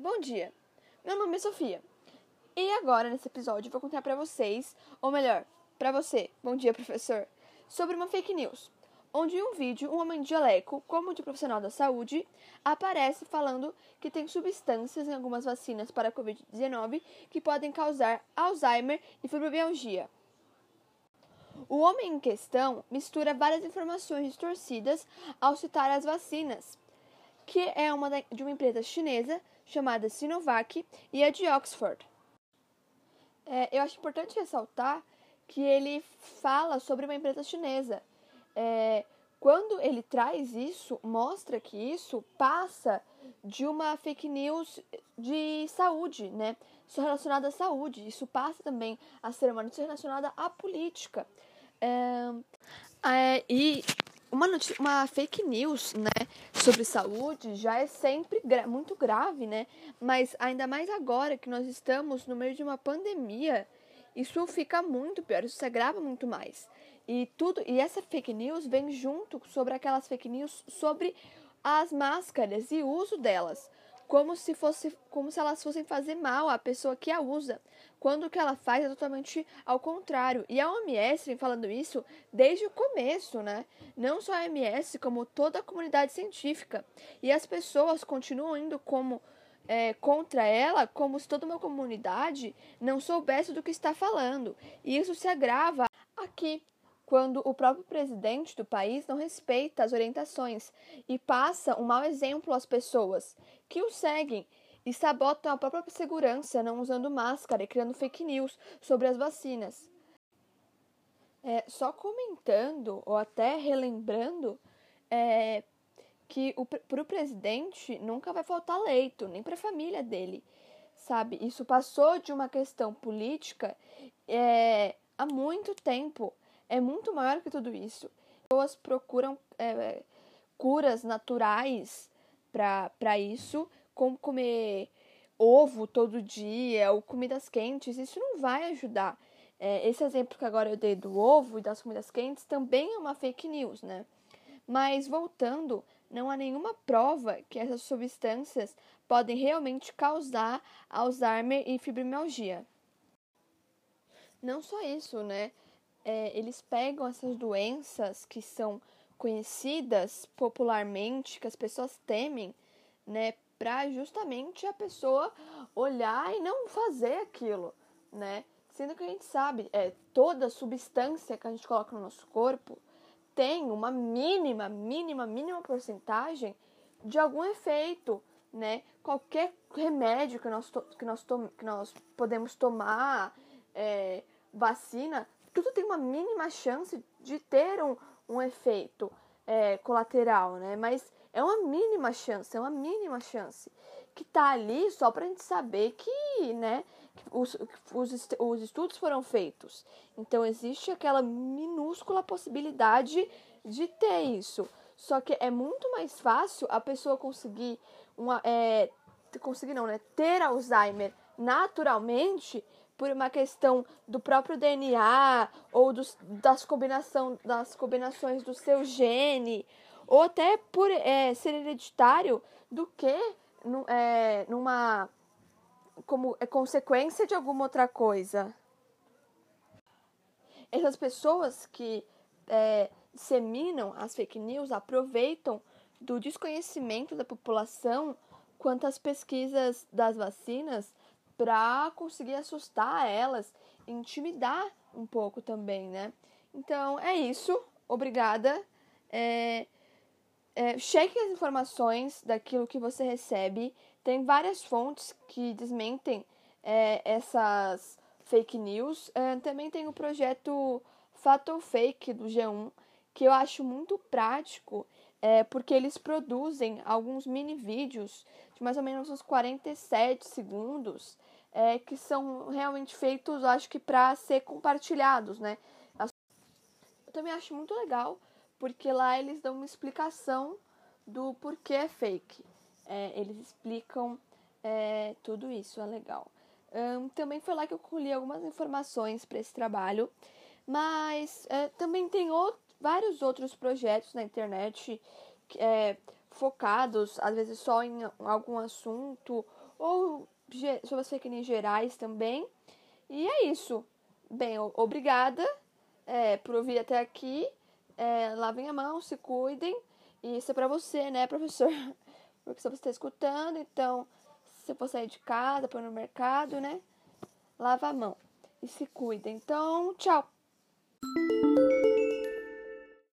Bom dia. Meu nome é Sofia. E agora nesse episódio eu vou contar para vocês, ou melhor, para você. Bom dia, professor. Sobre uma fake news, onde em um vídeo um homem de jaleco, como de profissional da saúde, aparece falando que tem substâncias em algumas vacinas para a COVID-19 que podem causar Alzheimer e fibromialgia. O homem em questão mistura várias informações distorcidas ao citar as vacinas, que é uma de uma empresa chinesa chamada Sinovac e é de Oxford. É, eu acho importante ressaltar que ele fala sobre uma empresa chinesa. É, quando ele traz isso, mostra que isso passa de uma fake news de saúde, né? Isso relacionada à saúde. Isso passa também a ser uma notícia relacionada à política. É, é, e uma, uma fake news, né, sobre saúde já é sempre gra muito grave, né? Mas ainda mais agora que nós estamos no meio de uma pandemia, isso fica muito pior, isso se agrava muito mais. E tudo, e essa fake news vem junto sobre aquelas fake news sobre as máscaras e o uso delas como se fosse como se elas fossem fazer mal à pessoa que a usa, quando o que ela faz é totalmente ao contrário. E a OMS vem falando isso desde o começo, né? Não só a OMS, como toda a comunidade científica. E as pessoas continuam indo como é, contra ela, como se toda uma comunidade não soubesse do que está falando. E isso se agrava aqui quando o próprio presidente do país não respeita as orientações e passa um mau exemplo às pessoas que o seguem e sabotam a própria segurança não usando máscara e criando fake news sobre as vacinas. É, só comentando ou até relembrando é, que para o presidente nunca vai faltar leito, nem para a família dele, sabe? Isso passou de uma questão política é, há muito tempo é muito maior que tudo isso. As pessoas procuram é, curas naturais para isso, como comer ovo todo dia ou comidas quentes, isso não vai ajudar. É, esse exemplo que agora eu dei do ovo e das comidas quentes também é uma fake news, né? Mas voltando, não há nenhuma prova que essas substâncias podem realmente causar Alzheimer e fibromialgia. Não só isso, né? É, eles pegam essas doenças que são conhecidas popularmente, que as pessoas temem, né, para justamente a pessoa olhar e não fazer aquilo, né? Sendo que a gente sabe, é, toda substância que a gente coloca no nosso corpo tem uma mínima, mínima, mínima porcentagem de algum efeito, né? Qualquer remédio que nós, que nós, que nós podemos tomar, é, vacina, tudo tem uma mínima chance de ter um, um efeito é, colateral, né? Mas é uma mínima chance, é uma mínima chance que tá ali só para a gente saber que, né, os, os, os estudos foram feitos. Então existe aquela minúscula possibilidade de ter isso. Só que é muito mais fácil a pessoa conseguir uma, é, conseguir não, né, ter Alzheimer naturalmente por uma questão do próprio DNA ou dos, das, combinação, das combinações do seu gene, ou até por é, ser hereditário, do que é, numa como é consequência de alguma outra coisa. Essas pessoas que é, disseminam as fake news aproveitam do desconhecimento da população quanto às pesquisas das vacinas para conseguir assustar elas, intimidar um pouco também, né? Então é isso. Obrigada. É, é, cheque as informações daquilo que você recebe. Tem várias fontes que desmentem é, essas fake news. É, também tem o projeto Fato ou Fake do G1, que eu acho muito prático, é, porque eles produzem alguns mini vídeos de mais ou menos uns 47 segundos é, que são realmente feitos, acho que para ser compartilhados, né? Eu também acho muito legal, porque lá eles dão uma explicação do porquê é fake. É, eles explicam é, tudo isso, é legal. Um, também foi lá que eu colhi algumas informações para esse trabalho, mas é, também tem outro, vários outros projetos na internet é, focados, às vezes só em algum assunto ou sobre as fake news gerais também. E é isso. Bem, obrigada é, por ouvir até aqui. É, lavem a mão, se cuidem. E isso é pra você, né, professor? Porque se você está escutando, então, se você for sair de casa, ir no mercado, né? Lava a mão e se cuida. Então, tchau!